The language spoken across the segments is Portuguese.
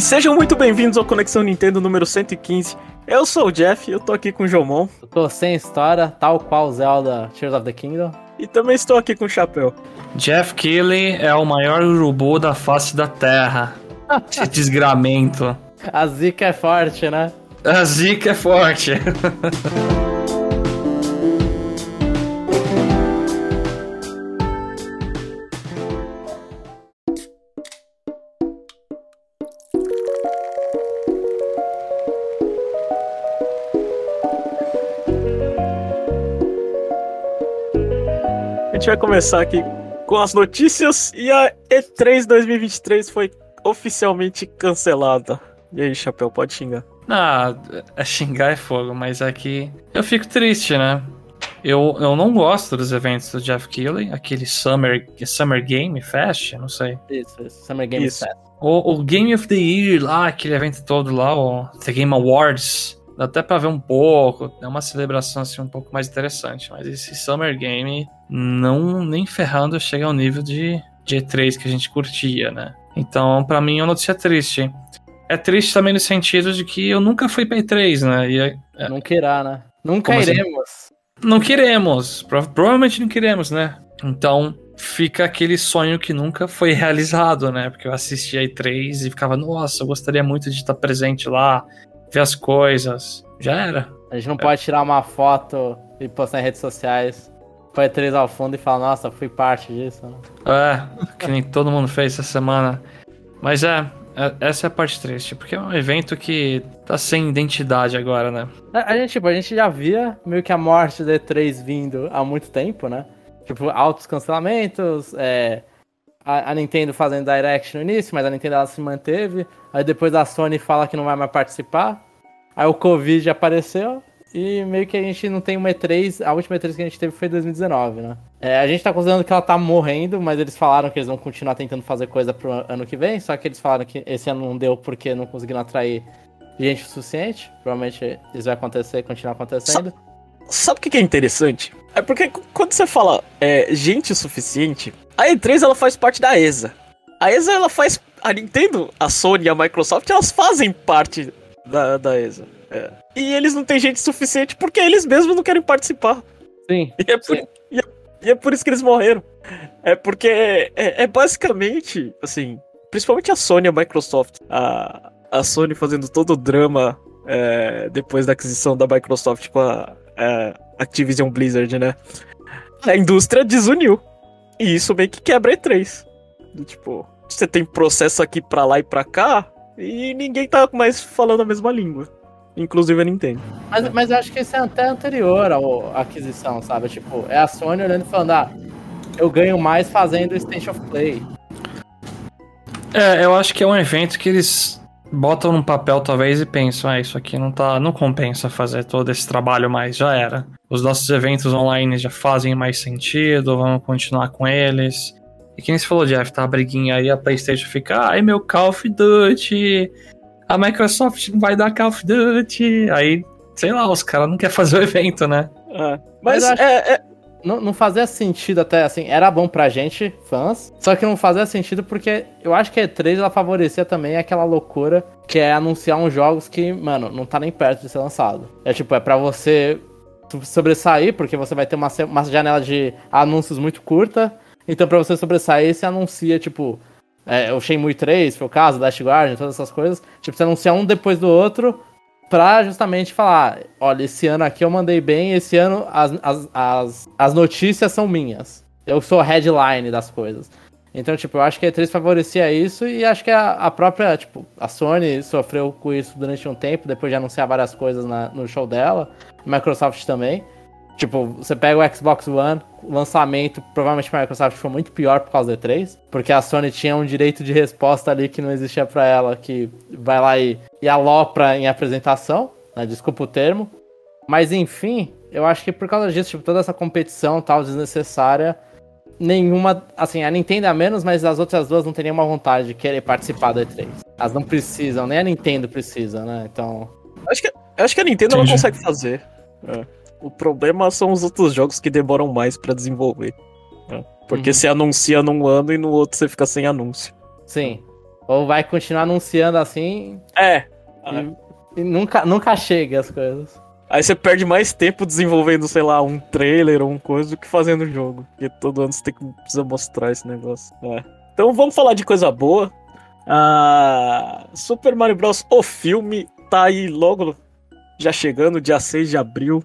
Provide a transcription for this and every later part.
E sejam muito bem-vindos ao Conexão Nintendo número 115. Eu sou o Jeff, eu tô aqui com o Jomon. Eu tô sem história, tal qual Zelda Tears of the Kingdom. E também estou aqui com o Chapéu. Jeff Keighley é o maior urubu da face da Terra. Esse desgramento. A zica é forte, né? A zica é forte. gente vai começar aqui com as notícias e a E3 2023 foi oficialmente cancelada. E aí, Chapéu, pode xingar. Ah, é xingar é fogo, mas aqui eu fico triste, né? Eu, eu não gosto dos eventos do Jeff Keighley, aquele Summer, Summer Game Fest, não sei. Isso, isso. Summer Game Isso. Fest. O, o Game of the Year lá, aquele evento todo lá, o The Game Awards. Dá até pra ver um pouco, é uma celebração assim um pouco mais interessante. Mas esse Summer Game, não nem ferrando, chega ao nível de, de E3 que a gente curtia, né? Então, pra mim, é uma notícia triste. É triste também no sentido de que eu nunca fui pra E3, né? E é- é- Não queira, né? Nunca Como assim? iremos. não queremos. Pro- provavelmente não queremos, né? Então fica aquele sonho que nunca foi realizado, né? Porque eu assistia a E3 e ficava, nossa, eu gostaria muito de estar presente lá, ver as coisas. Já era. A gente não pode tirar uma foto e postar em redes sociais. Põe três ao fundo e falar, nossa, fui parte disso. Né? É, que nem todo mundo fez essa semana. Mas é, é- essa é a parte triste, porque é um evento que tá sem identidade agora, né? A a gente, tipo, a gente já via meio que a morte da E3 vindo há muito tempo, né? Tipo, altos cancelamentos, é, a, a Nintendo fazendo Direct no início, mas a Nintendo ela se manteve. Aí depois a Sony fala que não vai mais participar. Aí o Covid apareceu e meio que a gente não tem uma E3. A última E3 que a gente teve foi em 2019, né? É, a gente tá considerando que ela tá morrendo, mas eles falaram que eles vão continuar tentando fazer coisa pro ano que vem. Só que eles falaram que esse ano não deu porque não conseguiram atrair gente o suficiente. Provavelmente isso vai acontecer, continuar acontecendo. Sabe o que é interessante? É porque quando você fala é, gente o suficiente, a E3 ela faz parte da ESA. A ESA ela faz. A Nintendo, a Sony e a Microsoft elas fazem parte da, da ESA. É. E eles não têm gente suficiente porque eles mesmos não querem participar. Sim. E é por, Sim. e é, e é por isso que eles morreram. É porque é, é- é basicamente, assim, principalmente a Sony e a Microsoft. A, a Sony fazendo todo o drama é, depois da aquisição da Microsoft com a, a Activision Blizzard, né? A indústria desuniu. E isso meio que quebra a E3. Do Tipo, você tem processo aqui pra lá e pra cá e ninguém tá mais falando a mesma língua. Inclusive a Nintendo. Mas, mas eu acho que isso é até anterior ao- à aquisição, sabe? Tipo, é a Sony olhando e falando, ah, eu ganho mais fazendo Station of Play. É, eu acho que é um evento que eles botam num papel talvez e pensam, ah, isso aqui não tá, não compensa fazer todo esse trabalho mais, já era. Os nossos eventos online já fazem mais sentido, vamos continuar com eles. E quem se falou, Jeff, tá a briguinha aí, a Playstation fica, ai meu Call of Duty, a Microsoft não vai dar Call of Duty, aí, sei lá, os caras não querem fazer o evento, né? É. Mas Mas, acho- é- é, Não, não fazia sentido até, assim, era bom pra gente, fãs, só que não fazia sentido porque eu acho que a E3 ela favorecia também aquela loucura que é anunciar uns jogos que, mano, não tá nem perto de ser lançado. É tipo, é pra você sobressair, porque você vai ter uma, uma janela de anúncios muito curta, então pra você sobressair, você anuncia, tipo, é, o Shenmue 3, foi o caso, Last Guardian, todas essas coisas, tipo, você anuncia um depois do outro, pra justamente falar, olha, esse ano aqui eu mandei bem, esse ano as, as, as, as notícias são minhas. Eu sou headline das coisas. Então, tipo, eu acho que a E3 favorecia isso e acho que a, a própria, tipo, a Sony sofreu com isso durante um tempo, depois de anunciar várias coisas na- no show dela, Microsoft também. Tipo, você pega o Xbox One, o lançamento, provavelmente a Microsoft foi muito pior por causa da E3, porque a Sony tinha um direito de resposta ali que não existia pra ela, que vai lá e, e alopra em apresentação, né, desculpa o termo. Mas enfim, eu acho que por causa disso, tipo, toda essa competição tal desnecessária, nenhuma, assim, a Nintendo a menos, mas as outras duas não tem nenhuma vontade de querer participar da E3. Elas não precisam, nem a Nintendo precisa, né? Então, Acho que, eu acho que a Nintendo ela Entendi. consegue fazer. É. O problema são os outros jogos que demoram mais pra desenvolver. né? Porque Uhum. você anuncia num ano e no outro você fica sem anúncio. sim. Ou vai continuar anunciando assim É. e, e nunca, nunca chega as coisas. Aí você perde mais tempo desenvolvendo, sei lá, um trailer ou um coisa do que fazendo o jogo. Porque todo ano você tem que precisa mostrar esse negócio. É. Então vamos falar de coisa boa. Ah, Super Mario Bros. O filme tá aí logo já chegando, dia 6 de abril.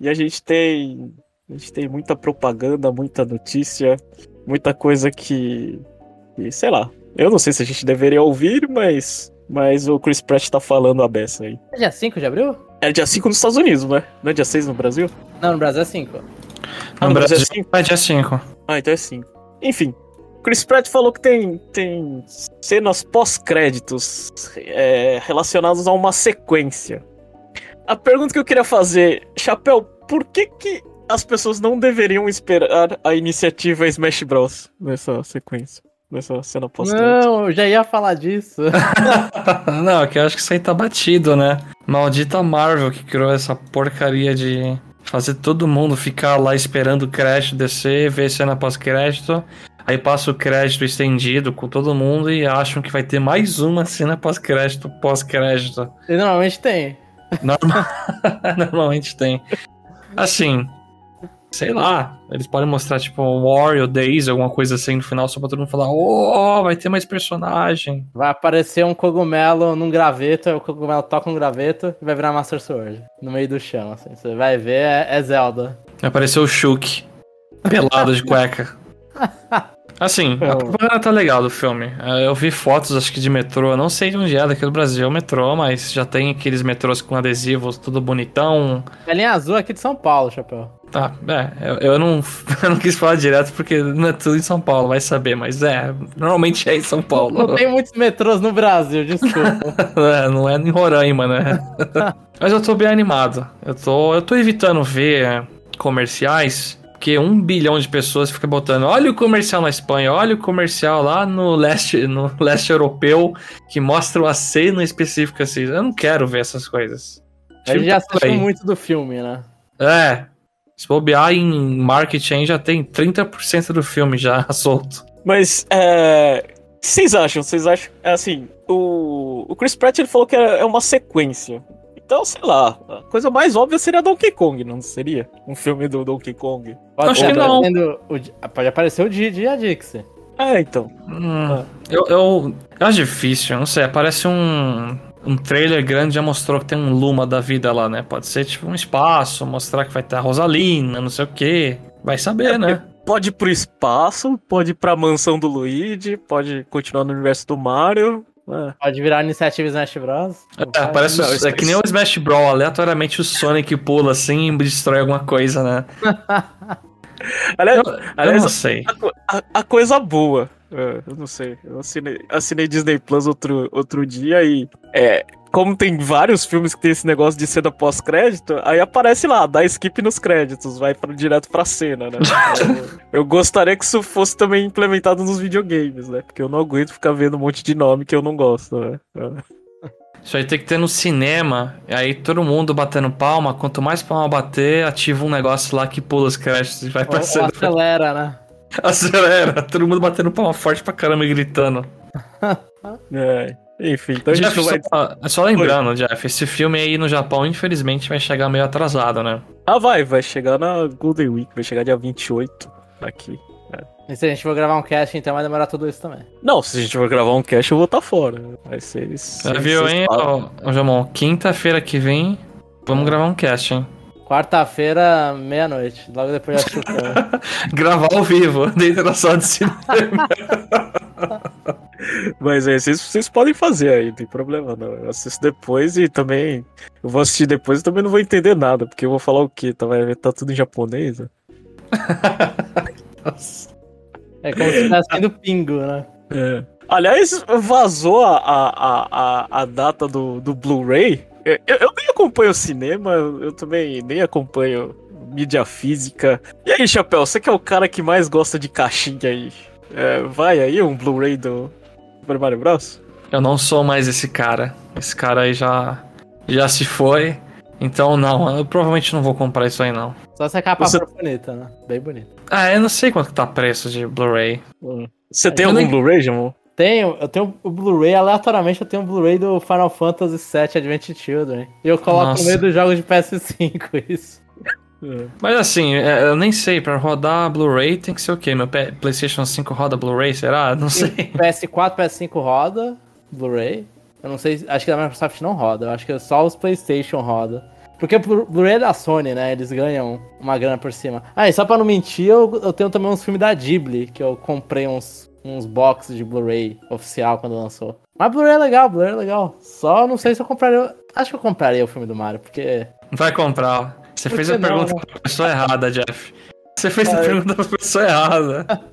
E a gente tem. A gente tem muita propaganda, muita notícia, muita coisa que. que sei lá. Eu não sei se a gente deveria ouvir, mas. Mas o Chris Pratt tá falando a beça aí. É dia 5 de abril? É dia 5 nos Estados Unidos, né? Não é dia 6 no Brasil? Não, no Brasil é 5. Ah, No no Brasil Brasil é 5? é dia 5. Ah, então é 5. Enfim, Chris Pratt falou que tem, tem cenas pós-créditos é, relacionadas a uma sequência. A pergunta que eu queria fazer, Chapéu, por que, que as pessoas não deveriam esperar a iniciativa Smash Bros. nessa sequência? Nessa cena pós-crédito? Não, eu já ia falar disso. Não, que eu acho que isso aí tá batido, né? Maldita Marvel que criou essa porcaria de fazer todo mundo ficar lá esperando o crédito descer, ver cena pós-crédito. Aí passa o crédito estendido com todo mundo e acham que vai ter mais uma cena pós-crédito, pós-crédito. E normalmente tem. Norma- Normalmente tem. Assim, sei lá, eles podem mostrar tipo Wario Days, alguma coisa assim no final, só pra todo mundo falar, oh, vai ter mais personagem. Vai aparecer um cogumelo num graveto, aí o cogumelo toca um graveto e vai virar Master Sword. No meio do chão, assim. Você vai ver, é, é Zelda. Apareceu o Shulk, pelado de cueca. Assim, a propaganda tá legal do filme. É, Eu vi fotos, acho que de metrô. Não sei de onde é, daqui do Brasil, o metrô, mas já tem aqueles metrôs com adesivos, tudo bonitão. É linha azul aqui de São Paulo, chapéu. Tá, é, eu, eu não, eu não quis falar direto porque não é tudo em São Paulo, vai saber, mas é, normalmente é em São Paulo. Não tem muitos metrôs no Brasil, desculpa. É, não é em Roraima, né? Mas eu tô bem animado. Eu tô, eu tô evitando ver comerciais, porque um bilhão de pessoas fica botando, olha o comercial na Espanha, olha o comercial lá no leste, no leste europeu, que mostra uma cena específica assim. Eu não quero ver essas coisas. A gente já Tipo, assistiu aí. muito do filme, né? É. Se bobear em marketing já tem 30% do filme já solto. Mas, é. O que vocês acham? Vocês acham. é Assim, o, o Chris Pratt ele falou que é é uma sequência. Então, sei lá, a coisa mais óbvia seria Donkey Kong, não seria? Um filme do Donkey Kong. Pode, Acho que não. aparecendo o pode aparecer o Didi e a Dixie. É, então. Hum, eu, eu, eu acho difícil, não sei. Parece um, um trailer grande já mostrou que tem um Luma da vida lá, né? Pode ser tipo um espaço, mostrar que vai ter a Rosalina, não sei o quê. Vai saber, né? Pode ir pro espaço, pode ir pra mansão do Luigi, pode continuar no universo do Mario. É. Pode virar iniciativa Smash Bros. É, parece não, é que nem o Smash Brawl, aleatoriamente o Sonic pula assim e destrói alguma coisa, né? Aliás, Eu, eu aliás, não sei. a, a- a coisa boa. É, eu não sei. Eu assinei, assinei Disney Plus outro, outro dia e. É, como tem vários filmes que tem esse negócio de cena pós-crédito, aí aparece lá, dá skip nos créditos, vai pra, direto pra cena, né? eu, eu gostaria que isso fosse também implementado nos videogames, né? Porque eu não aguento ficar vendo um monte de nome que eu não gosto, né? É. Isso aí tem que ter no cinema, e aí todo mundo batendo palma. Quanto mais palma bater, ativa um negócio lá que pula os créditos e vai Ou, pra ou cena. acelera, né? Acelera, todo mundo batendo palma forte pra caramba e gritando. É, Enfim, então a gente Jeff, não vai. só, só lembrando, Jeff, esse filme aí no Japão, infelizmente, vai chegar meio atrasado, né? Ah, vai, vai chegar na Golden Week, vai chegar dia 28 aqui. E se a gente for gravar um cast, então vai demorar tudo isso também. Não, se a gente for gravar um cast, eu vou estar fora. Vai ser isso. Já viu, hein, ô, ô Jamon? Quinta-feira que vem, vamos gravar um cast, hein? Quarta-feira, meia-noite. Logo depois o filme. Gravar ao vivo, dentro da sala de cinema. Mas é, vocês, vocês podem fazer aí, não tem problema não. Eu assisto depois e também. Eu vou assistir depois e também não vou entender nada, porque eu vou falar o quê? Tá, vai tá tudo em japonês? né? É como se estivesse sendo pingo, né? É. Aliás, vazou a, a, a, a, a data do, do Blu-ray. Eu, eu nem acompanho cinema, eu, também nem acompanho mídia física. E aí, Chapéu, você que é o cara que mais gosta de caixinha aí? É, vai aí um Blu-ray do Super Mario Bros? Eu não sou mais esse cara. Esse cara aí já, já se foi. Então, não, eu provavelmente não vou comprar isso aí, não. Só se a capa Você- for bonita, né? Bem bonita. Ah, eu não sei quanto que tá preço de Blu-ray. Você tem Eu algum nem- Blu-ray, Jamon? Tenho, eu tenho o Blu-ray, aleatoriamente eu tenho o Blu-ray do Final Fantasy VII Advent Children. E eu coloco Nossa. no meio dos jogos de PS5 isso. Mas assim, é, eu nem sei, pra rodar Blu-ray tem que ser o quê? Meu PlayStation 5 roda Blu-ray, será? Não sei. PS4, PS5 roda, Blu-ray. Eu não sei, acho que a Microsoft não roda, eu acho que só os PlayStation roda. Porque o Blu- Blu-ray é da Sony, né? Eles ganham uma grana por cima. Ah, e só pra não mentir, eu, eu tenho também uns filmes da Ghibli, que eu comprei uns, uns boxes de Blu-ray oficial quando lançou. Mas Blu-ray é legal, Blu-ray é legal. Só não sei se eu compraria. Acho que eu compraria o filme do Mario, porque. Vai comprar. Você Por fez a não, pergunta né? pra pessoa errada, Jeff. Você fez a pergunta pra pessoa errada.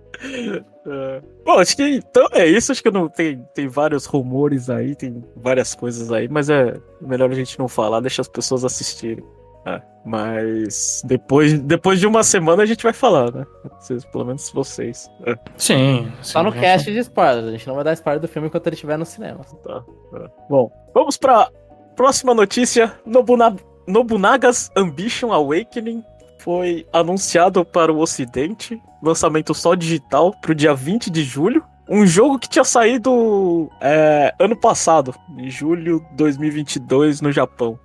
É. Bom, acho que então é isso. Acho que não tem, tem vários rumores aí, tem várias coisas aí, mas é melhor a gente não falar, deixa as pessoas assistirem. É, mas depois, depois de uma semana a gente vai falar, né? Vocês, pelo menos vocês. É, Sim. Só no sim, cast de spoilers. A gente não vai dar spoiler do filme enquanto ele estiver no cinema. tá, é. Bom, vamos pra próxima notícia. Nobuna, Nobunaga's Ambition Awakening foi anunciado para o ocidente. Lançamento só digital pro dia 20 de julho. Um jogo que tinha saído é, ano passado, em julho de 2022, no Japão.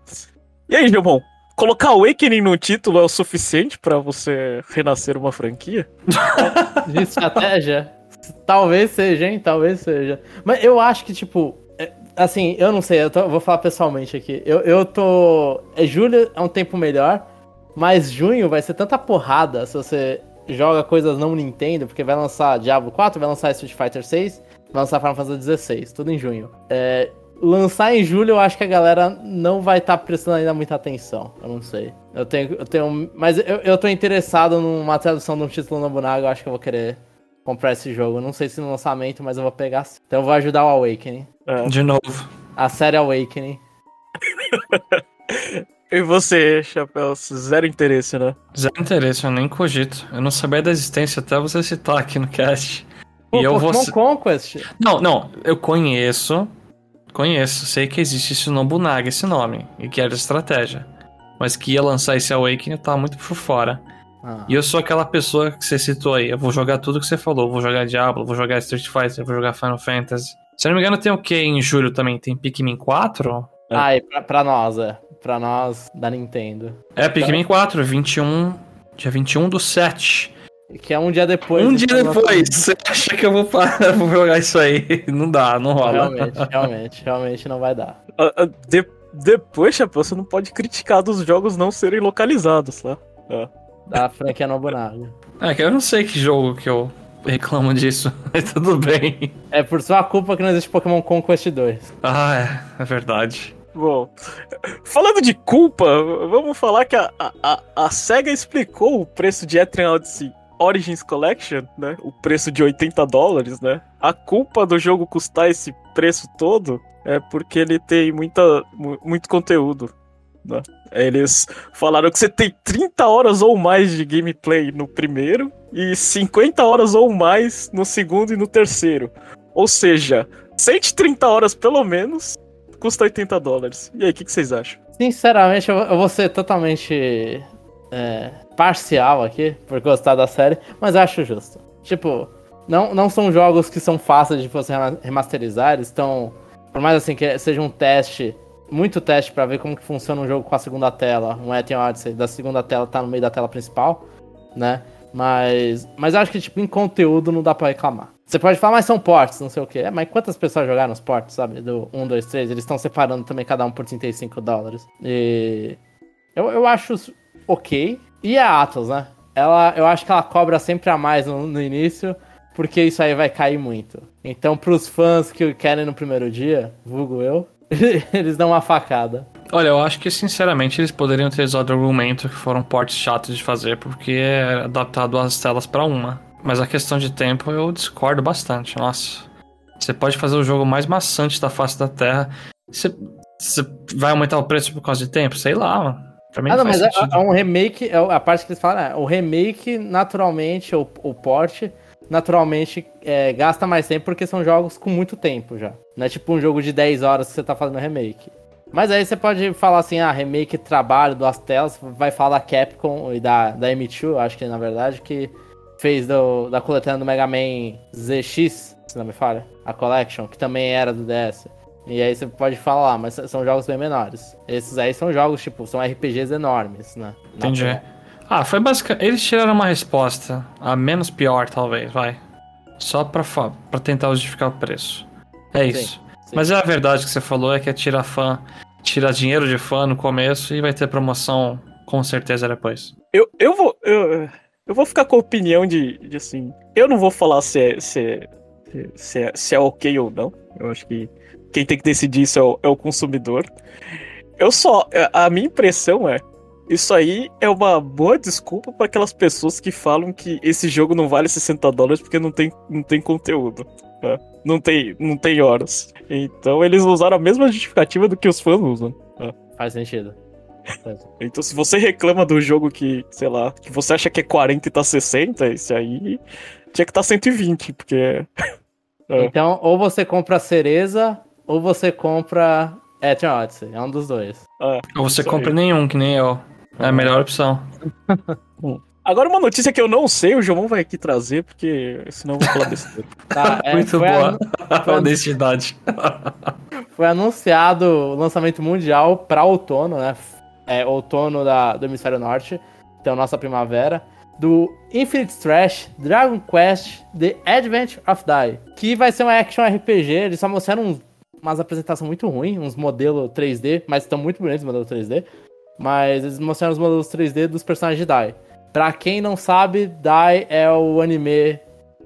E aí, Gilmão? Colocar Awakening no título é o suficiente pra você renascer uma franquia? De estratégia? Talvez seja, hein? Talvez seja. Mas eu acho que, tipo. é- Assim, eu não sei, eu, tô- vou falar pessoalmente aqui. Eu, eu tô. É, julho é um tempo melhor, mas junho vai ser tanta porrada se você joga coisas não Nintendo, porque vai lançar Diablo 4, vai lançar Street Fighter 6, vai lançar Final Fantasy 16, tudo em junho. É, lançar em julho, eu acho que a galera não vai estar prestando ainda muita atenção. Eu não sei. Eu tenho. Eu tenho mas eu, eu tô interessado numa tradução de um título Nobunaga, eu acho que eu vou querer comprar esse jogo. Eu não sei se no lançamento, mas eu vou pegar. sim. Então eu vou ajudar o Awakening. É. De novo. A série Awakening. E você, Chapéu? Zero interesse, né? Zero interesse, eu nem cogito. Eu não sabia da existência até você citar aqui no cast. Pô, e eu vou. Pokémon ci- Conquest. Não, não, eu conheço. Conheço, sei que existe esse Nobunaga, esse nome, e que era estratégia. Mas que ia lançar esse Awakening tá muito por fora. Ah. E eu sou aquela pessoa que você citou aí. Eu vou jogar tudo que você falou. Vou jogar Diablo, vou jogar Street Fighter, vou jogar Final Fantasy. Se eu não me engano, tem o que em julho também? Tem Pikmin 4? Ah, e pra, pra nós, é. Pra nós da Nintendo. É, Pikmin 4, 21. Dia 21 do 7. Que é um dia depois. um dia depois. Você acha que eu vou, parar, vou jogar isso aí? Não dá, não rola. Realmente, realmente, realmente não vai dar. Ah, ah, de- depois, Chapéu, você não pode criticar dos jogos não serem localizados, tá? É. Da franquia Nobunaga. É que eu não sei que jogo que eu reclamo disso, mas tudo bem. É por sua culpa que não existe Pokémon Conquest 2. Ah, é, é verdade. Bom, falando de culpa, vamos falar que a, a, a- a SEGA explicou o preço de Etrian Odyssey Origins Collection, né? O preço de 80 dólares, né? A culpa do jogo custar esse preço todo é porque ele tem muita, mu- muito conteúdo. Né? Eles falaram que você tem 30 horas ou mais de gameplay no primeiro e 50 horas ou mais no segundo e no terceiro. Ou seja, 130 horas pelo menos custa 80 dólares. E aí, o que, que vocês acham? Sinceramente, eu vou ser totalmente é, parcial aqui por gostar da série, mas acho justo. Tipo, não, não são jogos que são fáceis de você rema- remasterizar, estão. Por mais assim que seja um teste, muito teste pra ver como que funciona um jogo com a segunda tela, um Etienne Odyssey, da segunda tela tá no meio da tela principal, né? Mas, mas acho que, tipo, em conteúdo não dá pra reclamar. Você pode falar, mas são ports, não sei o quê. É, mas quantas pessoas jogaram os ports, sabe? Do 1, 2, 3, eles estão separando também cada um por 35 dólares. E. Eu, eu acho ok. E a Atlas, né? Ela, eu acho que ela cobra sempre a mais no, no início, porque isso aí vai cair muito. Então, pros fãs que querem no primeiro dia, vulgo eu, eles dão uma facada. Olha, eu acho que sinceramente eles poderiam ter usado o argumento que foram portes chatos de fazer, porque é adaptado as telas pra uma. Mas a questão de tempo eu discordo bastante. Nossa, você pode fazer o jogo mais maçante da face da Terra. Você, você vai aumentar o preço por causa de tempo? Sei lá, mano. Pra mim Ah, não, mas é, é um remake, é a parte que eles falam, é, o remake, naturalmente, o, o port, naturalmente, é, gasta mais tempo porque são jogos com muito tempo já. Não é tipo um jogo de 10 horas que você tá fazendo remake. Mas aí você pode falar assim, ah, remake, trabalho, duas telas, vai falar da Capcom e da, da M2, eu acho que na verdade, que fez do, da coletânea do Mega Man ZX, se não me falha, a Collection, que também era do DS. E aí você pode falar, mas são jogos bem menores. Esses aí são jogos, tipo, são RPGs enormes, né? Entendi. Ah, foi basicamente. Eles tiraram uma resposta, a menos pior, talvez, vai. Só pra, fa- pra tentar justificar o preço. É isso. sim. Mas é a verdade que você falou, é que é tirar fã, tirar dinheiro de fã no começo e vai ter promoção com certeza depois. Eu, eu vou. Eu, eu vou ficar com a opinião de, de assim. Eu não vou falar se é, se, é, se, é, se é ok ou não. Eu acho que quem tem que decidir isso é o, é o consumidor. Eu só. A minha impressão é. Isso aí é uma boa desculpa para aquelas pessoas que falam que esse jogo não vale 60 dólares porque não tem, não tem conteúdo. né? Não, tem, não tem horas. Então eles usaram a mesma justificativa do que os fãs usam. Faz sentido. Então, se você reclama do jogo que, sei lá, que você acha que é 40 e tá 60, esse aí tinha que tá 120, porque. É. Então, ou você compra a cereza, ou você compra Eterno Odyssey. É um dos dois. é. Ou você compra aí. nenhum, que nem eu. É a melhor opção. Agora, uma notícia que eu não sei, o João vai aqui trazer, porque senão eu vou falar besteira. Tá, é, Muito foi boa. anu- foi Honestidade. Foi anunciado o lançamento mundial para outono, né? É outono da, do Hemisfério Norte, então nossa primavera, do Infinite Trash Dragon Quest The Advent of Die, que vai ser uma action RPG. Eles só mostraram uns, umas apresentações muito ruins, uns modelos 3D, mas estão muito bonitos os modelos 3D. Mas eles mostraram os modelos 3D dos personagens de Die. Pra quem não sabe, Die é o anime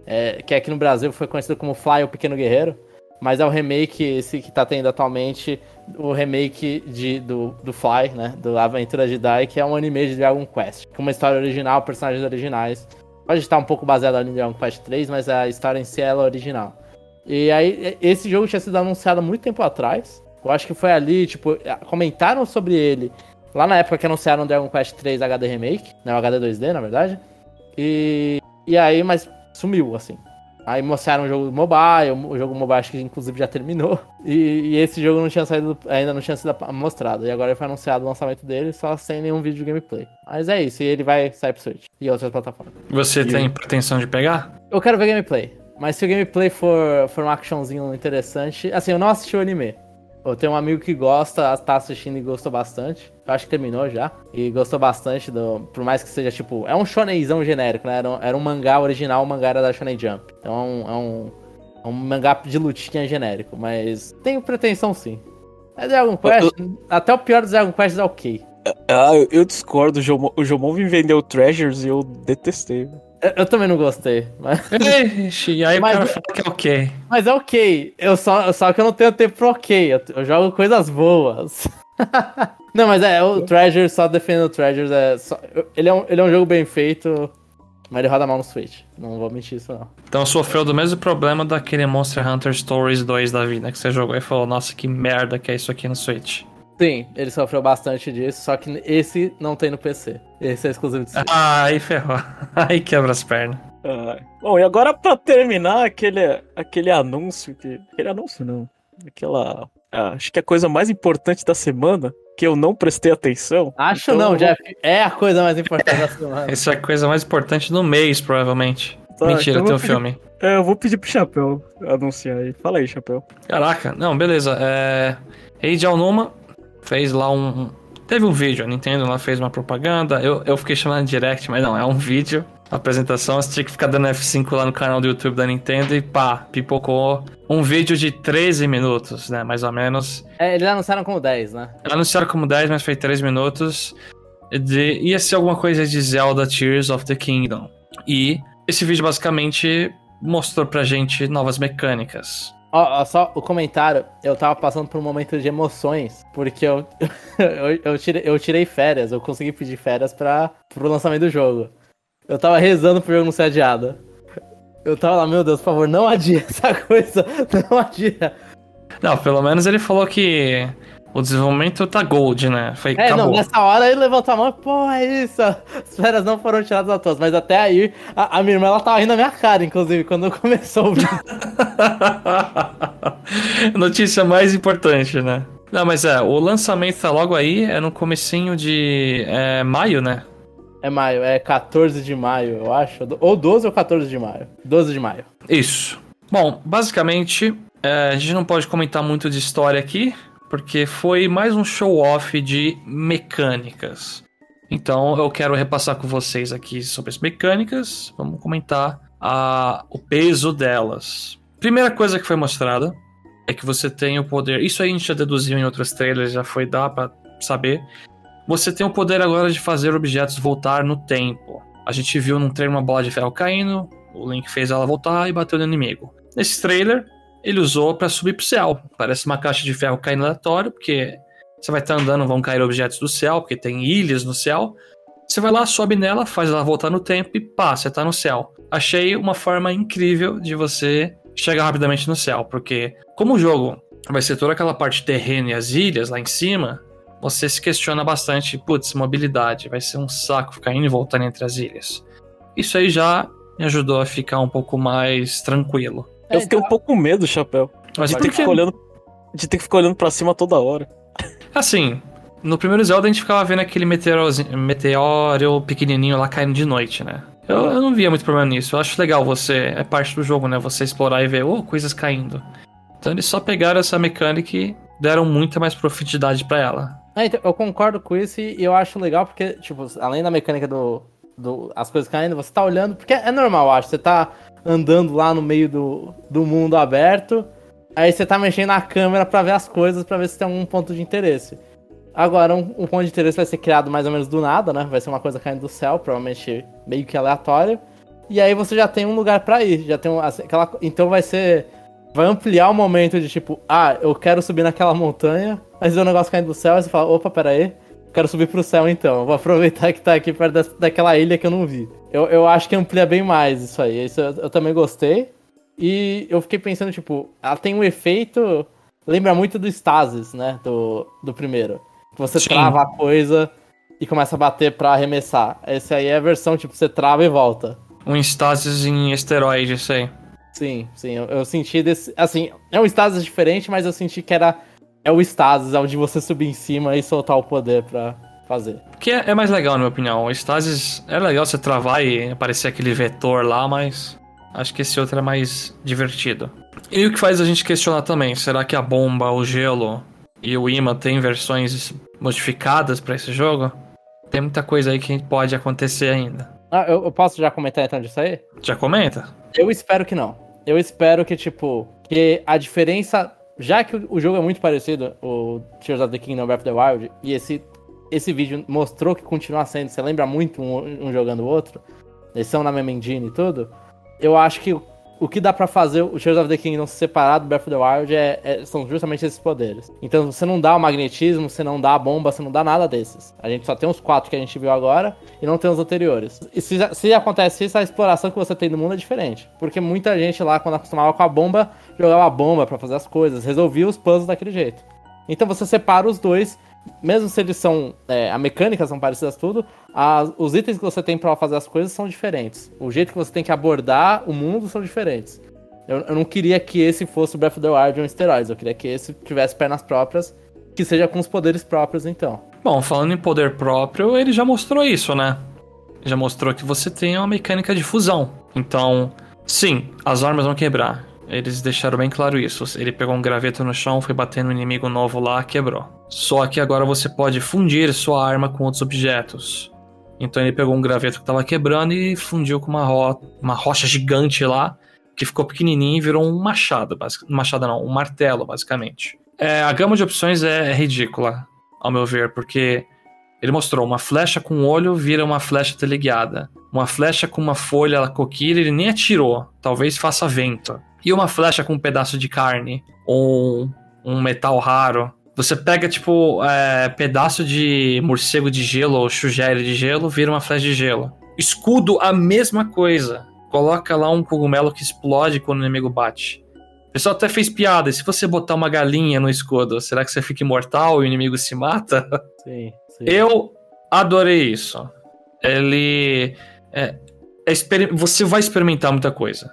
é, que aqui no Brasil foi conhecido como Fly, o Pequeno Guerreiro. Mas é o remake, esse que tá tendo atualmente, o remake de, do, do Fly, né? Do Aventura de Dai, que é um anime de Dragon Quest. Com uma história original, personagens originais. Pode estar um pouco baseado ali em Dragon Quest 3, mas a história em si é original. E aí, esse jogo tinha sido anunciado há muito tempo atrás. Eu acho que foi ali, tipo, comentaram sobre ele lá na época que anunciaram Dragon Quest 3 HD Remake, né? O HD 2D, na verdade. E, e aí, mas sumiu, assim. Aí mostraram o jogo mobile, o jogo mobile acho que inclusive já terminou. E, e esse jogo não tinha saído, ainda não tinha sido mostrado. E agora foi anunciado o lançamento dele, só sem nenhum vídeo de gameplay. Mas é isso, e ele vai sair pro Switch e outras plataformas. Você E tem aí? pretensão de pegar? Eu quero ver gameplay. Mas se o gameplay for, for um actionzinho interessante. Assim, eu não assisti o anime. Eu tenho um amigo que gosta, tá assistindo e gostou bastante. Eu acho que terminou já. E gostou bastante do. Por mais que seja tipo. É um shonenzão genérico, né? Era um, era um mangá original, o mangá era da Shonen Jump. Então é um, é um, é um mangá de lutinha genérico. Mas tenho pretensão sim. É Dragon Quest. Até o pior dos Dragon Quest é ok. Ah, eu, eu discordo. O Jomon, o Jomon me vendeu Treasures e eu detestei. Eu, eu também não gostei. Mas, Ixi, e aí Mas- o cara fala que é ok. mas é ok. Eu só, só que eu não tenho tempo pra ok. Eu, eu jogo coisas boas. não, mas é, o Treasure, só defendendo o Treasures, é só- ele, é um, ele é um jogo bem feito, mas ele roda mal no Switch. Não vou mentir isso, não. Então sofreu do mesmo problema daquele Monster Hunter Stories 2 da vida, que você jogou e falou, nossa, que merda que é isso aqui no Switch. Sim, ele sofreu bastante disso, só que esse não tem no PC. Esse é exclusivo de Switch. Ah, aí ferrou. Aí quebra as pernas. Ah, bom, e agora pra terminar aquele, aquele anúncio que. Aquele anúncio não. Aquela. ah, acho que a coisa mais importante da semana, que eu não prestei atenção. Acho então não, Jeff. É a coisa mais importante da semana. Essa é a coisa mais importante do mês, provavelmente. Tá, Mentira, então tem um pedir- filme. É, eu vou pedir pro Chapéu anunciar aí. Fala aí, Chapéu. Caraca, não, beleza. É. Eiji Aonuma fez lá um. Teve um vídeo, a Nintendo lá fez uma propaganda. Eu, eu fiquei chamando de direct, mas não, é um vídeo. Apresentação, você tinha que ficar dando F5 lá no canal do YouTube da Nintendo e pá, pipocou um vídeo de 13 minutos, né? Mais ou menos. É, eles anunciaram como 10, né? Anunciaram como 10, mas foi 3 minutos. De, ia ser alguma coisa de Zelda Tears of the Kingdom. E esse vídeo basicamente mostrou pra gente novas mecânicas. Ó, ó, só o comentário, eu tava passando por um momento de emoções, porque eu, eu, eu, tirei, eu tirei férias, eu consegui pedir férias pra, pro lançamento do jogo. Eu tava rezando pro jogo não ser adiado. Eu tava lá, meu Deus, por favor, não adia essa coisa, não adia. Não, pelo menos ele falou que o desenvolvimento tá gold, né? Foi, É, acabou. não, nessa hora ele levantou a mão, pô, é isso, as férias não foram tiradas à toa, mas até aí, a, a minha irmã, ela tava rindo na minha cara, inclusive, quando começou o vídeo. Notícia mais importante, né? Não, mas é, o lançamento tá logo aí, é no comecinho de é, maio, né? É maio, é 14 de maio, eu acho. Ou 12 ou 14 de maio. 12 de maio. Isso. Bom, basicamente, é, a gente não pode comentar muito de história aqui, porque foi mais um show-off de mecânicas. Então eu quero repassar com vocês aqui sobre as mecânicas. Vamos comentar a, o peso delas. Primeira coisa que foi mostrada é que você tem o poder. Isso a gente já deduziu em outros trailers, já foi dar para saber. Você tem o poder agora de fazer objetos voltar no tempo. A gente viu num trailer uma bola de ferro caindo, o Link fez ela voltar e bateu no inimigo. Nesse trailer, ele usou para subir pro céu. Parece uma caixa de ferro caindo aleatório, porque você vai estar tá andando, vão cair objetos do céu, porque tem ilhas no céu. Você vai lá, sobe nela, faz ela voltar no tempo e pá, você tá no céu. Achei uma forma incrível de você chegar rapidamente no céu, porque como o jogo vai ser toda aquela parte terrena e as ilhas lá em cima, você se questiona bastante, putz, mobilidade, vai ser um saco ficar indo e voltando entre as ilhas. Isso aí já me ajudou a ficar um pouco mais tranquilo. Eu fiquei um pouco com medo, Chapéu. Mas de ter, que ficar olhando, de ter que ficar olhando pra cima toda hora. Assim, no primeiro Zelda a gente ficava vendo aquele meteoro pequenininho lá caindo de noite, né? Eu, eu, não via muito problema nisso. Eu acho legal você. É parte do jogo, né? Você explorar e ver, oh, coisas caindo. Então eles só pegaram essa mecânica e deram muita mais profundidade para ela. É, então, eu concordo com isso e eu acho legal porque, tipo, além da mecânica do, do. as coisas caindo, você tá olhando. Porque é normal, eu acho. Você tá andando lá no meio do, do mundo aberto. Aí você tá mexendo na câmera para ver as coisas, para ver se tem algum ponto de interesse. Agora, um, um, ponto de interesse vai ser criado mais ou menos do nada, né? Vai ser uma coisa caindo do céu, provavelmente meio que aleatório. E aí você já tem um lugar para ir, já tem um, aquela, então vai ser vai ampliar o momento de tipo, ah, eu quero subir naquela montanha, mas vê o negócio caindo do céu, e você fala, opa, pera aí, quero subir pro céu então, vou aproveitar que tá aqui perto da, daquela ilha que eu não vi. Eu, eu acho que amplia bem mais isso aí, isso eu, eu também gostei. E eu fiquei pensando, tipo, ela tem um efeito. Lembra muito do Stasis, né? Do, do primeiro. Que você Sim. trava a coisa e começa a bater pra arremessar. Esse aí é a versão, tipo, você trava e volta. Um Stasis em esteroide, isso aí. Sim, sim. Eu, eu senti desse. Assim, é um Stasis diferente, mas eu senti que era. É o Stasis, é onde você subir em cima e soltar o poder pra fazer. Que é, é mais legal, na minha opinião. O Stasis é legal você travar e aparecer aquele vetor lá, mas. Acho que esse outro é mais divertido. E o que faz a gente questionar também, será que a bomba, o gelo e o imã têm versões modificadas para esse jogo? Tem muita coisa aí que pode acontecer ainda. Ah, eu, eu, posso já comentar então disso aí? Já comenta? Eu espero que não. Eu espero que, tipo, que a diferença. Já que o jogo é muito parecido, o Tears of the Kingdom Breath of the Wild, e esse, esse vídeo mostrou que continua sendo, você lembra muito um, um jogando o outro, eles são na mesma engine e tudo eu acho que o que dá para fazer o Tears of the Kingdom se separar do Breath of the Wild é, é, são justamente esses poderes. Então você não dá o magnetismo, você não dá a bomba, você não dá nada desses. A gente só tem os quatro que a gente viu agora e não tem os anteriores. E se, se acontece isso, a exploração que você tem no mundo é diferente. Porque muita gente lá, quando acostumava com a bomba, jogava a bomba para fazer as coisas, resolvia os puzzles daquele jeito. Então você separa os dois mesmo se eles são. É, a mecânica são parecidas tudo, as, os itens que você tem para fazer as coisas são diferentes. O jeito que você tem que abordar o mundo são diferentes. Eu, eu não queria que esse fosse o Breath of the Wild um Steroids, eu queria que esse tivesse pernas próprias, que seja com os poderes próprios então. Bom, falando em poder próprio, ele já mostrou isso, né? Já mostrou que você tem uma mecânica de fusão. Então, sim, as armas vão quebrar. Eles deixaram bem claro isso. Ele pegou um graveto no chão, foi bater no inimigo novo lá, quebrou. Só que agora você pode fundir sua arma com outros objetos. Então ele pegou um graveto que estava quebrando e fundiu com uma, ro uma rocha gigante lá, que ficou pequenininho e virou um machado. Um machado não, um martelo, basicamente. É, a gama de opções é, ridícula, ao meu ver, porque ele mostrou uma flecha com olho vira uma flecha teleguiada. Uma flecha com uma folha coquilha ele nem atirou, talvez faça vento e uma flecha com um pedaço de carne ou um metal raro. Você pega, tipo, é, pedaço de morcego de gelo ou chugere de gelo, vira uma flecha de gelo. Escudo, a mesma coisa. Coloca lá um cogumelo que explode quando o inimigo bate. O pessoal até fez piada. E se você botar uma galinha no escudo, será que você fica imortal e o inimigo se mata? Sim, sim. Eu adorei isso. Ele. É, é, você vai experimentar muita coisa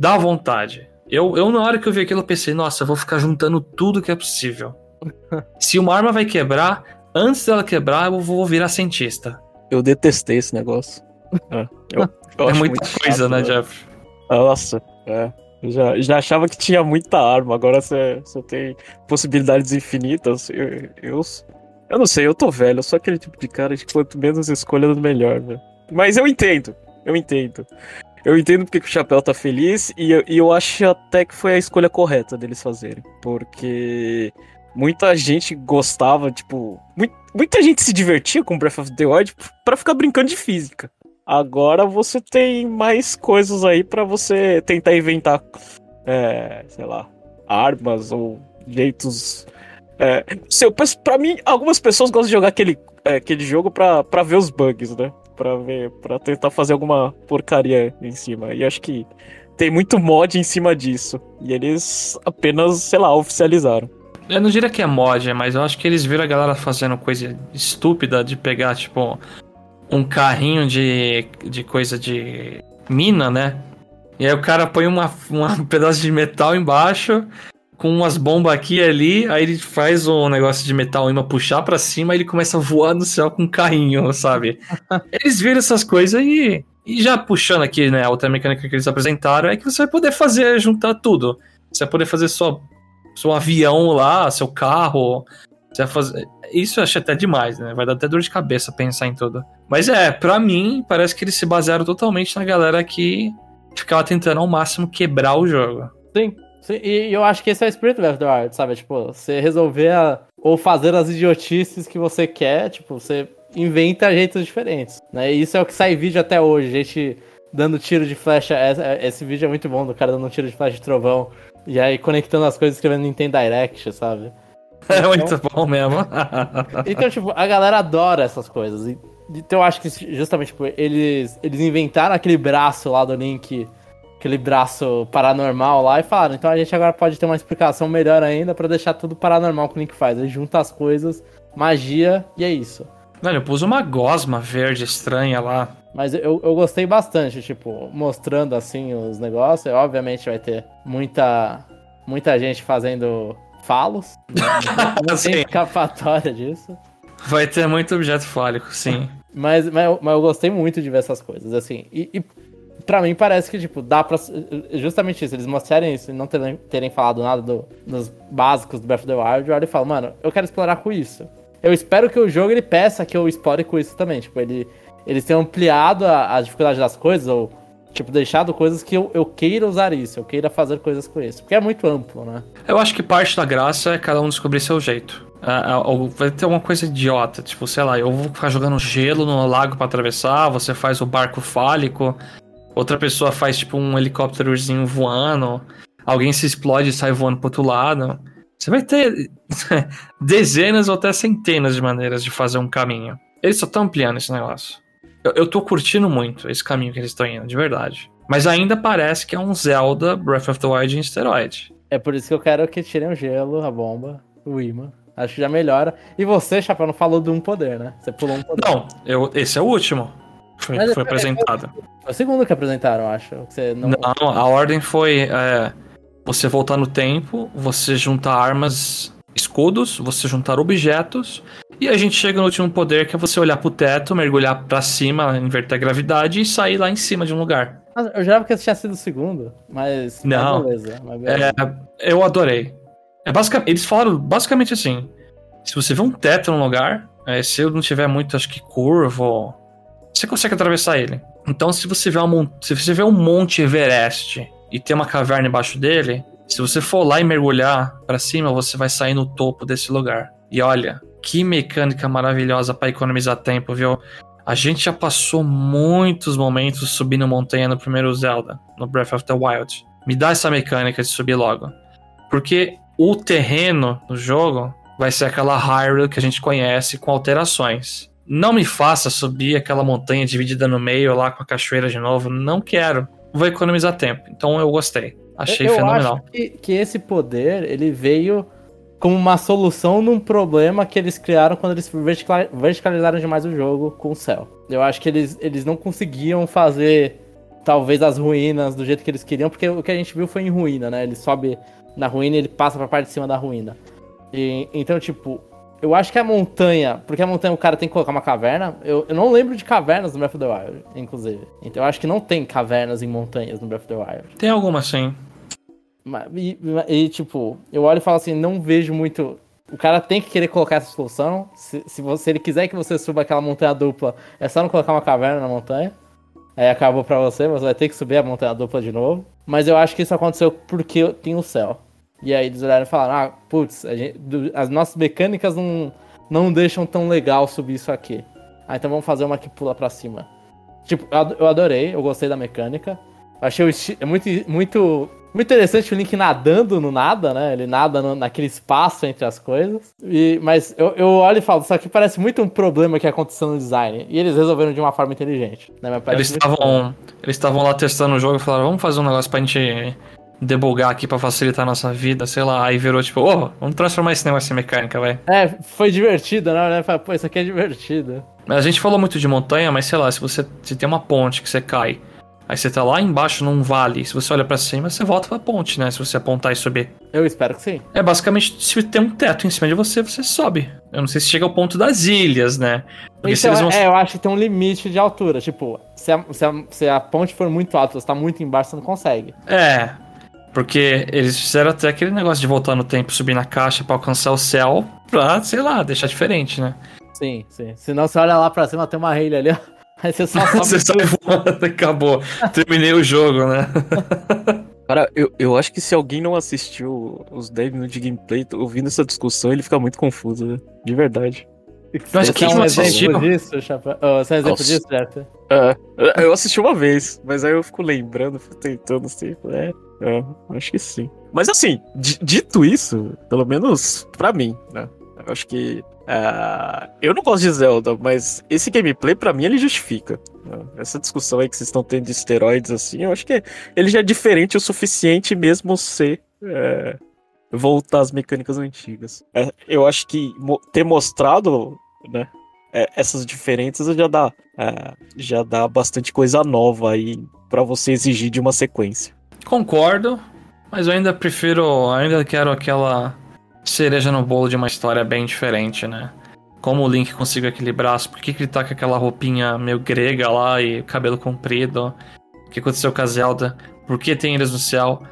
dá vontade. Eu, eu, na hora que eu vi aquilo, eu pensei, nossa, eu vou ficar juntando tudo que é possível. Se uma arma vai quebrar, antes dela quebrar, eu vou virar cientista. eu detestei esse negócio. É, eu, eu é muita coisa, chato, né. Jeff? Nossa, é. Eu já, já achava que tinha muita arma, agora você, tem possibilidades infinitas. Eu, eu, eu não sei, eu tô velho, eu sou aquele tipo de cara de quanto menos escolha, melhor, velho. Mas eu entendo, eu entendo. Eu entendo porque que o Chapéu tá feliz e eu, e eu acho até que foi a escolha correta deles fazerem. Porque muita gente gostava, tipo. mui- muita gente se divertia com Breath of the Wild pra ficar brincando de física. Agora você tem mais coisas aí pra você tentar inventar, é, sei lá, armas ou jeitos. É, seu, pra mim, algumas pessoas gostam de jogar aquele, é, aquele jogo pra, pra ver os bugs, né? Pra ver, para tentar fazer alguma porcaria em cima. E acho que tem muito mod em cima disso. E eles apenas, sei lá, oficializaram. Eu não diria que é mod, mas eu acho que eles viram a galera fazendo coisa estúpida de pegar, tipo, um carrinho de, de coisa de mina, né? E aí o cara põe uma, uma- um pedaço de metal embaixo, com umas bombas aqui e ali, aí ele faz o negócio de metal imã puxar pra cima e ele começa a voar no céu com um carrinho, sabe? eles viram essas coisas e, e já puxando aqui, né, a outra mecânica que eles apresentaram é que você vai poder fazer, juntar tudo. Você vai poder fazer só seu avião lá, seu carro. Você vai fazer... Isso eu acho até demais, né? Vai dar até dor de cabeça pensar em tudo. Mas é, pra mim, parece que eles se basearam totalmente na galera que ficava tentando ao máximo quebrar o jogo. Sim, sim, e eu acho que esse é o espírito do Wild, sabe? Tipo, você resolver a- ou fazer as idiotices que você quer, tipo, você inventa jeitos diferentes, né? E isso é o que sai vídeo até hoje, gente dando tiro de flecha. Esse, esse vídeo é muito bom, do cara dando um tiro de flecha de trovão. E aí conectando as coisas escrevendo Nintendo Direct, sabe? É muito bom mesmo. Então, tipo, a galera adora essas coisas. Então eu acho que justamente, tipo, eles, eles inventaram aquele braço lá do Link, aquele braço paranormal lá, e falaram, então a gente agora pode ter uma explicação melhor ainda pra deixar tudo paranormal que o Link faz. Ele junta as coisas, magia, e é isso. Velho, eu pus uma gosma verde estranha lá. Mas eu, eu gostei bastante, tipo, mostrando assim os negócios. E, obviamente vai ter muita, muita gente fazendo falos. Não tem escapatória disso. Vai ter muito objeto fálico, sim. Mas, mas, eu- mas eu gostei muito de ver essas coisas, assim. E, e pra mim parece que, tipo, dá pra. Justamente isso, eles mostrarem isso e não terem, terem falado nada do- dos básicos do Breath of the Wild, eu olho e falo, mano, eu quero explorar com isso. Eu espero que o jogo ele peça que eu explore com isso também. Tipo, ele, eles tenham ampliado a, a dificuldade das coisas, ou, tipo, deixado coisas que eu, eu queira usar isso, eu queira fazer coisas com isso. Porque é muito amplo, né? Eu acho que parte da graça é cada um descobrir seu jeito. Ou vai ter uma coisa idiota, tipo, sei lá, eu vou ficar jogando gelo no lago pra atravessar, você faz o barco fálico, outra pessoa faz tipo um helicópterozinho voando, alguém se explode e sai voando pro outro lado. Você vai ter dezenas ou até centenas de maneiras de fazer um caminho. Eles só estão ampliando esse negócio. Eu, eu tô curtindo muito esse caminho que eles estão indo, de verdade. Mas ainda parece que é um Zelda Breath of the Wild em esteroide. É por isso que eu quero que tirem o gelo, a bomba, o imã. Acho que já melhora. E você, Chapéu, não falou de um poder, né? Você pulou um poder. Não, eu, esse é o último. Foi, Mas foi é- apresentado. Foi o segundo que apresentaram, acho. Que você não... Não, a ordem foi é, você voltar no tempo, você juntar armas, escudos, você juntar objetos, e a gente chega no último poder que é você olhar pro teto, mergulhar pra cima, inverter a gravidade e sair lá em cima de um lugar. Eu jurava que esse tinha sido o segundo, mas. Não. Mas beleza. Mas beleza. É, eu adorei. É basic, eles falaram basicamente assim: se você vê um teto num lugar, é, se eu não tiver muito, acho que curvo, você consegue atravessar ele. Então, se você vê, uma, se você vê um Monte Everest e tem uma caverna embaixo dele, se você for lá e mergulhar pra cima, você vai sair no topo desse lugar. E olha, que mecânica maravilhosa pra economizar tempo, viu? A gente já passou muitos momentos subindo montanha no primeiro Zelda, no Breath of the Wild. Me dá essa mecânica de subir logo. Porque o terreno do jogo vai ser aquela Hyrule que a gente conhece com alterações. Não me faça subir aquela montanha dividida no meio lá com a cachoeira de novo. Não quero. Vou economizar tempo. Então eu gostei. Achei eu fenomenal. acho que, que esse poder, ele veio como uma solução num problema que eles criaram quando eles verticalizaram demais o jogo com o céu. Eu acho que eles, eles não conseguiam fazer, talvez, as ruínas do jeito que eles queriam, porque o que a gente viu foi em ruína, né? Ele sobe na ruína e ele passa pra parte de cima da ruína. E, então, tipo, eu acho que a montanha, porque a montanha o cara tem que colocar uma caverna. Eu, eu não lembro de cavernas no Breath of the Wild, inclusive. Então eu acho que não tem cavernas em montanhas no Breath of the Wild. Tem alguma sim. E, e, tipo, eu olho e falo assim, não vejo muito. O cara tem que querer colocar essa solução. Se, se, você, se ele quiser que você suba aquela montanha dupla, é só não colocar uma caverna na montanha. Aí acabou pra você, você vai ter que subir a montanha dupla de novo. Mas eu acho que isso aconteceu porque tem o céu. E aí eles olharam e falaram, ah, putz, gente- do- as nossas mecânicas não, não deixam tão legal subir isso aqui. Ah, então vamos fazer uma que pula pra cima. Tipo, eu ado- eu adorei, eu gostei da mecânica. Achei é muito, muito, muito interessante o Link nadando no nada, né? Ele nada no- naquele espaço entre as coisas. E, mas eu, eu olho e falo, isso aqui parece muito um problema que aconteceu no design. E eles resolveram de uma forma inteligente. Né? Eles estavam. Eles estavam lá testando o jogo e falaram, vamos fazer um negócio pra gente debugar aqui pra facilitar a nossa vida, sei lá. Aí virou tipo, ô, vamos transformar esse negócio em mecânica, vai. É, foi divertido, né? Pô, isso aqui é divertido. A gente falou muito de montanha, mas sei lá, se você se tem uma ponte que você cai, aí você tá lá embaixo num vale, se você olha pra cima, você volta pra ponte, né? Se você apontar e subir. Eu espero que sim. É basicamente, se tem um teto em cima de você, você sobe. Eu não sei se chega ao ponto das ilhas, né? Porque Então, vão. é, eu acho que tem um limite de altura. Tipo, se a, se a, se a ponte for muito alta, você tá muito embaixo, você não consegue. É. Porque eles fizeram até aquele negócio de voltar no tempo, subir na caixa pra alcançar o céu, pra, sei lá, deixar diferente, né? Sim, sim. Senão você olha lá pra cima, tem uma rede ali, ó. Aí você só sobe. Você sai voando, acabou. Terminei o jogo, né? Cara, eu, eu acho que se alguém não assistiu os 10 minutos de gameplay, tô ouvindo essa discussão, ele fica muito confuso, né? De verdade. Mas Você quem é um não exemplo assistiu? disso, Chapéu? Oh, você é um exemplo Nossa. disso, certo? É, eu assisti uma vez, mas aí eu fico lembrando, fico tentando assim, é, é, acho que sim. Mas assim, di- dito isso, pelo menos pra mim, né? Eu acho que. ah, eu não gosto de Zelda, mas esse gameplay, pra mim, ele justifica. né? Essa discussão aí que vocês estão tendo de esteroides, assim, eu acho que ele já é diferente o suficiente mesmo ser. é, voltar às mecânicas antigas. É, eu acho que mo- ter mostrado, né? é, essas diferenças já dá, é, já dá bastante coisa nova aí pra você exigir de uma sequência. Concordo, mas eu ainda prefiro, ainda quero aquela cereja no bolo de uma história bem diferente, né? Como o Link conseguiu equilibrar, por que, que ele tá com aquela roupinha meio grega lá e cabelo comprido? O que aconteceu com a Zelda? Por que tem eles no céu?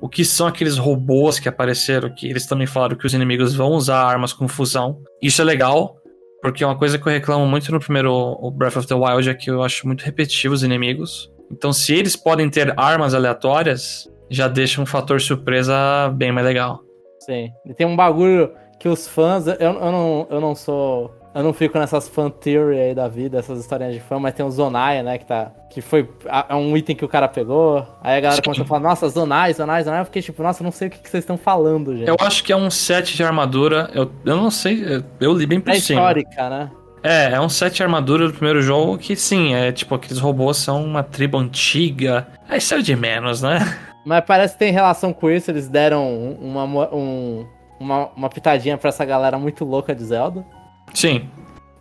O que são aqueles robôs que apareceram? Que eles também falaram que os inimigos vão usar armas com fusão. Isso é legal, porque é uma coisa que eu reclamo muito no primeiro Breath of the Wild é que eu acho muito repetitivo os inimigos. Então, se eles podem ter armas aleatórias, já deixa um fator surpresa bem mais legal. Sim. E tem um bagulho que os fãs. Eu, eu, não, eu não sou. Eu não fico nessas fan theory aí da vida, essas historinhas de fã, mas tem o Zonai, né? Que, tá, que foi é um item que o cara pegou. Aí a galera Sim. começou a falar, nossa, Zonai, Zonai, Zonai. Eu fiquei tipo, nossa, não sei o que, que vocês estão falando, gente. Eu acho que é um set de armadura. Eu, eu não sei, eu- eu li bem por é cima. histórica, né? É, é um set de armadura do primeiro jogo que sim, é tipo, aqueles robôs são uma tribo antiga. Isso é de menos, né? Mas parece que tem relação com isso, eles deram um- uma, um- uma, uma pitadinha pra essa galera muito louca de Zelda. Sim.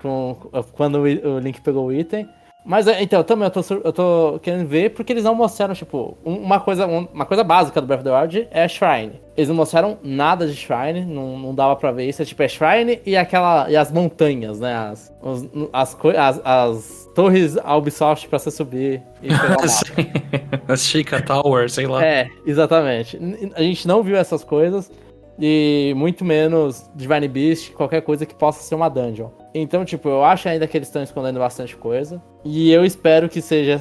com- quando o Link pegou o item. Mas é, então, também eu tô, eu tô querendo ver porque eles não mostraram, tipo, um- uma coisa, um- uma coisa básica do Breath of the Wild é a Shrine. Eles não mostraram nada de Shrine, não, não dava pra ver isso. É tipo, é Shrine e aquela. E as montanhas, né? As, os- as, as, as torres Ubisoft pra você subir e pegar o mapa. Sim. A Chica Tower, sei lá. É, exatamente. A gente não viu essas coisas. E muito menos Divine Beast, qualquer coisa que possa ser uma dungeon. Então, tipo, eu acho ainda que eles estão escondendo bastante coisa. E eu espero que seja.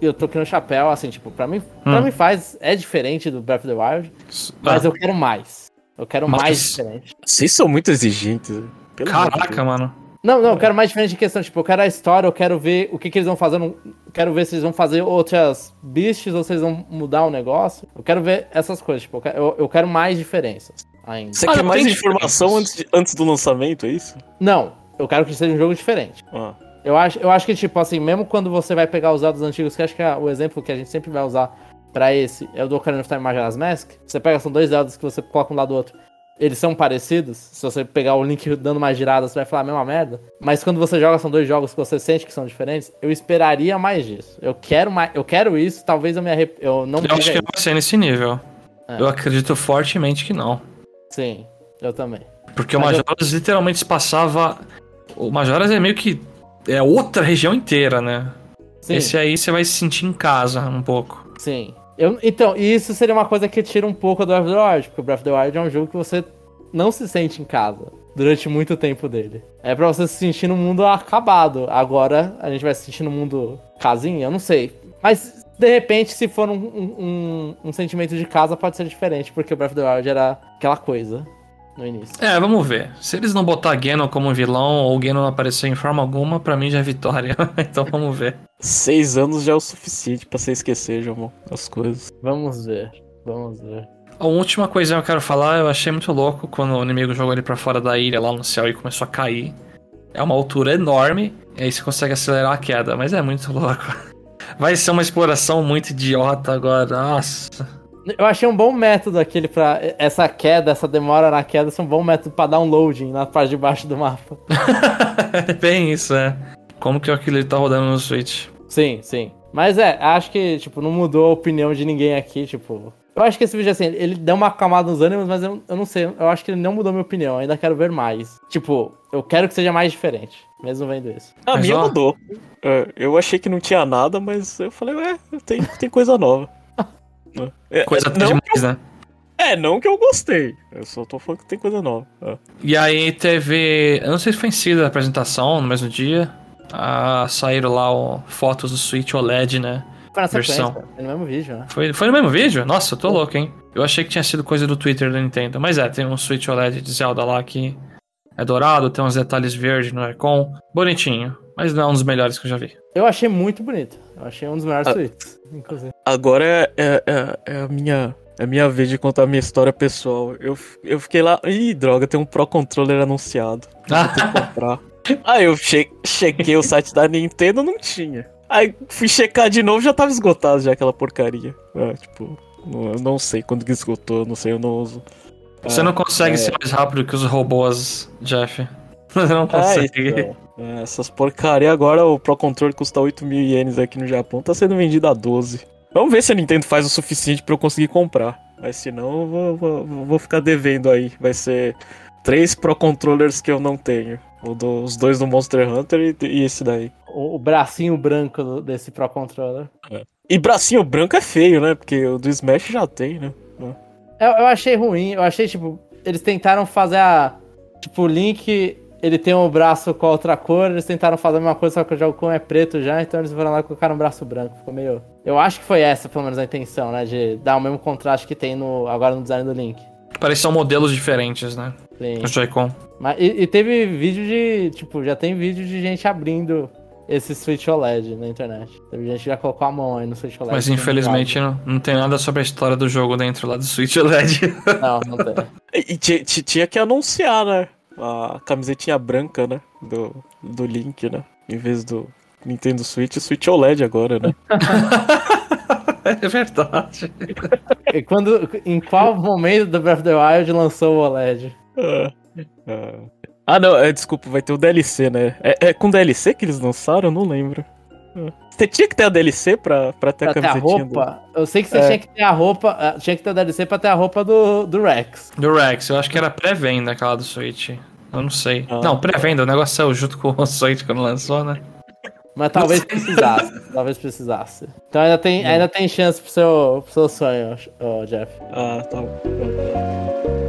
Eu tô aqui no chapéu, assim, tipo, pra mim, pra Hum. mim faz. É diferente do Breath of the Wild, mas Ah, eu quero mais. Eu quero Mas- mais diferente. Vocês são muito exigentes. né? Caraca, Deus. mano. Não, não, eu quero mais diferente de questão. Tipo, eu quero a história, eu quero ver o que, que eles vão fazer. eu Quero ver se eles vão fazer outras beasts ou se eles vão mudar o negócio. Eu quero ver essas coisas. Tipo, eu- eu quero mais diferenças ainda. Você Ah, quer mais informação antes, de- antes do lançamento, é isso? Não, eu quero que seja um jogo diferente. Ah. Eu acho, eu acho que, tipo, assim, mesmo quando você vai pegar os Zeldas antigos, que acho que é o exemplo que a gente sempre vai usar pra esse é o do Ocarina of Time Majora's Mask. Você pega, são dois Zeldas que você coloca um lado do outro. Eles são parecidos. Se você pegar o Link dando mais giradas, você vai falar a mesma merda. Mas quando você joga, são dois jogos que você sente que são diferentes. Eu esperaria mais disso. Eu quero mais, eu quero isso. Talvez eu me arrep... eu não Eu acho que não vai ser nesse nível. É. Eu acredito fortemente que não. Sim, eu também. Porque o Mas eu- Majoras literalmente se passava. O Majoras é meio que. É outra região inteira, né? Sim, Esse aí você vai se sentir em casa um pouco. sim. Eu, então, isso seria uma coisa que tira um pouco do Breath of the Wild, porque o Breath of the Wild é um jogo que você não se sente em casa durante muito tempo dele. É pra você se sentir no mundo acabado. Agora a gente vai se sentir no mundo casinha, eu não sei. Mas de repente, se for um, um, um- um sentimento de casa, pode ser diferente, porque o Breath of the Wild era aquela coisa no início. É, vamos ver. Se eles não botar Ganon como vilão ou o Ganon não aparecer em forma alguma, pra mim já é vitória. então vamos ver. Seis anos já é o suficiente pra você esquecer, Jamon, as coisas. Vamos ver, vamos ver. A última coisa que eu quero falar, eu achei muito louco quando o inimigo jogou ele pra fora da ilha lá no céu e começou a cair. É uma altura enorme, e aí você consegue acelerar a queda, mas é muito louco. Vai ser uma exploração muito idiota agora, nossa. Eu achei um bom método aquele pra. Essa queda, essa demora na queda, ser um bom método pra dar um loading na parte de baixo do mapa. É bem isso, é. Como que aquilo tá rodando no Switch? Sim, sim. Mas é, acho que, tipo, não mudou a opinião de ninguém aqui, tipo. Eu acho que esse vídeo, assim, ele deu uma acalmada nos ânimos, mas eu, eu não sei. Eu acho que ele não mudou minha opinião. Ainda quero ver mais. Tipo, eu quero que seja mais diferente, mesmo vendo isso. A Mas, minha ó. mudou. É, eu achei que não tinha nada, mas eu falei, ué, tem, tem coisa nova. É, Coisa não, demais, né? É, não que eu gostei. Eu só tô falando que tem coisa nova. É. E aí teve. Eu não sei se foi em si da apresentação, no mesmo dia. Ah, saíram lá ó, fotos do Switch OLED, né? Foi na Versão. foi no mesmo vídeo, né? Foi, foi no mesmo vídeo? Nossa, eu tô louco, hein? Eu achei que tinha sido coisa do Twitter da Nintendo. Mas é, tem um Switch OLED de Zelda lá que é dourado, tem uns detalhes verdes no Icon. Bonitinho. Mas não é um dos melhores que eu já vi. Eu achei muito bonito. Eu achei um dos melhores Ah. tweets, inclusive. Agora é, é, é- é a minha. É a minha vez de contar a minha história pessoal. Eu, eu fiquei lá. Ih, droga, tem um Pro Controller anunciado. Ter que comprar. Aí eu che chequei o site da Nintendo, não tinha. Aí fui checar de novo, já tava esgotado já aquela porcaria. É, tipo, não- eu não sei quando que esgotou, não sei, eu não uso. Você não consegue é. ser mais rápido que os robôs, Jeff. Você não Ah, consegue. então. É, essas porcaria agora o Pro Controller custa 8 mil ienes aqui no Japão, tá sendo vendido a 12. Vamos ver se a Nintendo faz o suficiente pra eu conseguir comprar. Mas senão eu vou, vou, vou ficar devendo aí. Vai ser três Pro Controllers que eu não tenho. O do- os dois do Monster Hunter e, e esse daí. O, o bracinho branco do- desse Pro Controller. E bracinho branco é feio, né? Porque o do Smash já tem, né? Eu, eu achei ruim, eu achei, tipo, eles tentaram fazer a. Tipo, o Link, ele tem um braço com a outra cor, eles tentaram fazer a mesma coisa, só que o Jogo é preto já, então eles foram lá e colocaram um braço branco. Ficou meio. Eu acho que foi essa, pelo menos, a intenção, né? De dar o mesmo contraste que tem no, agora no design do Link. Parece que são modelos diferentes, né? Sim. O Joy-Con. Mas, e, e teve vídeo de. Tipo, já tem vídeo de gente abrindo esse Switch OLED na internet. Teve gente que já colocou a mão aí no Switch OLED. Mas infelizmente não, não tem nada sobre a história do jogo dentro lá do Switch OLED. Não, não tem. E, ti- ti- tinha que anunciar, né? A camisetinha branca, né? Do, do Link, né? Em vez do Nintendo Switch, Switch OLED agora, né? é verdade. E quando, em qual momento do Breath of the Wild lançou o OLED? Ah, ah. Ah, não, é, desculpa, vai ter o DLC, né? É, é com DLC que eles lançaram? Eu não lembro. Ah. Você tinha que ter a DLC pra, pra ter Pra a ter a camisetinha roupa? Eu sei que você É. tinha que ter a roupa. ah, Tinha que ter a DLC pra ter a roupa do, do Rex. Do Rex, eu acho que era pré-venda aquela do Switch. Eu não sei. Ah. Não, pré-venda, o negócio saiu junto com o Switch quando lançou, né? Mas talvez precisasse. talvez precisasse. Então ainda tem, ainda tem chance pro seu, pro seu sonho, ô, Jeff. Ah, tá bom.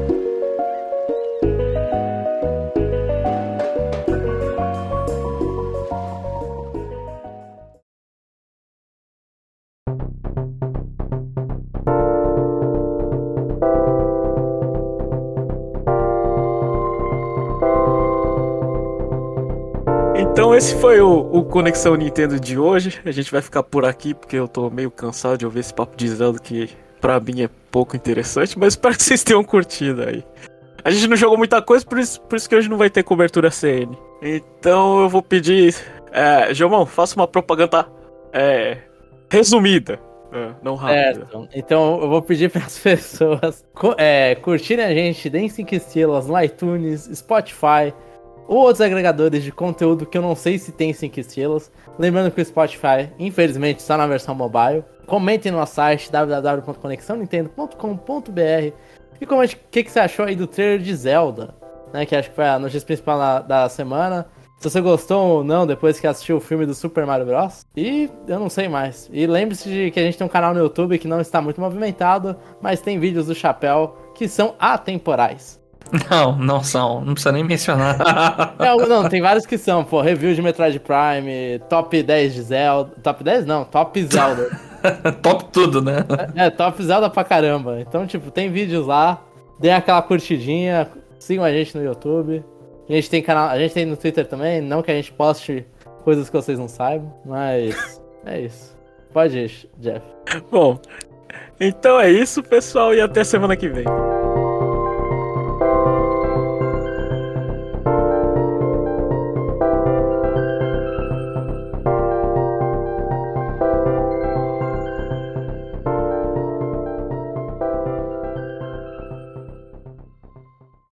Então esse foi o, o Conexão Nintendo de hoje. A gente vai ficar por aqui porque eu tô meio cansado de ouvir esse papo de Zelda que pra mim é pouco interessante, mas espero que vocês tenham curtido aí. A gente não jogou muita coisa, por isso, por isso que hoje não vai ter cobertura CN. Então eu vou pedir. É, Jomão, faça uma propaganda é, resumida. É, não rápida. Certo. Então eu vou pedir para as pessoas é, curtirem a gente, deem 5 estrelas no iTunes, Spotify ou outros agregadores de conteúdo que eu não sei se tem 5 estrelas. Lembrando que o Spotify, infelizmente, só na versão mobile. Comentem no nosso site www.conexãonintendo.com.br e comente o que, que você achou aí do trailer de Zelda. né? Que acho que foi a notícia principal da, da semana. Se você gostou ou não depois que assistiu o filme do Super Mario Bros. E eu não sei mais. E lembre-se de que a gente tem um canal no YouTube que não está muito movimentado, mas tem vídeos do Chapéu que são atemporais. Não, não são. Não precisa nem mencionar. É, não, tem vários que são, pô. Review de Metroid Prime, top 10 de Zelda. Top 10 não, top Zelda. top tudo, né? É, é, top Zelda pra caramba. Então, tipo, tem vídeos lá. Dê aquela curtidinha. Sigam a gente no YouTube. A gente tem canal, a gente tem no Twitter também, não que a gente poste coisas que vocês não saibam, mas é isso. Pode ir, Jeff. Bom, então é isso, pessoal, e até semana que vem.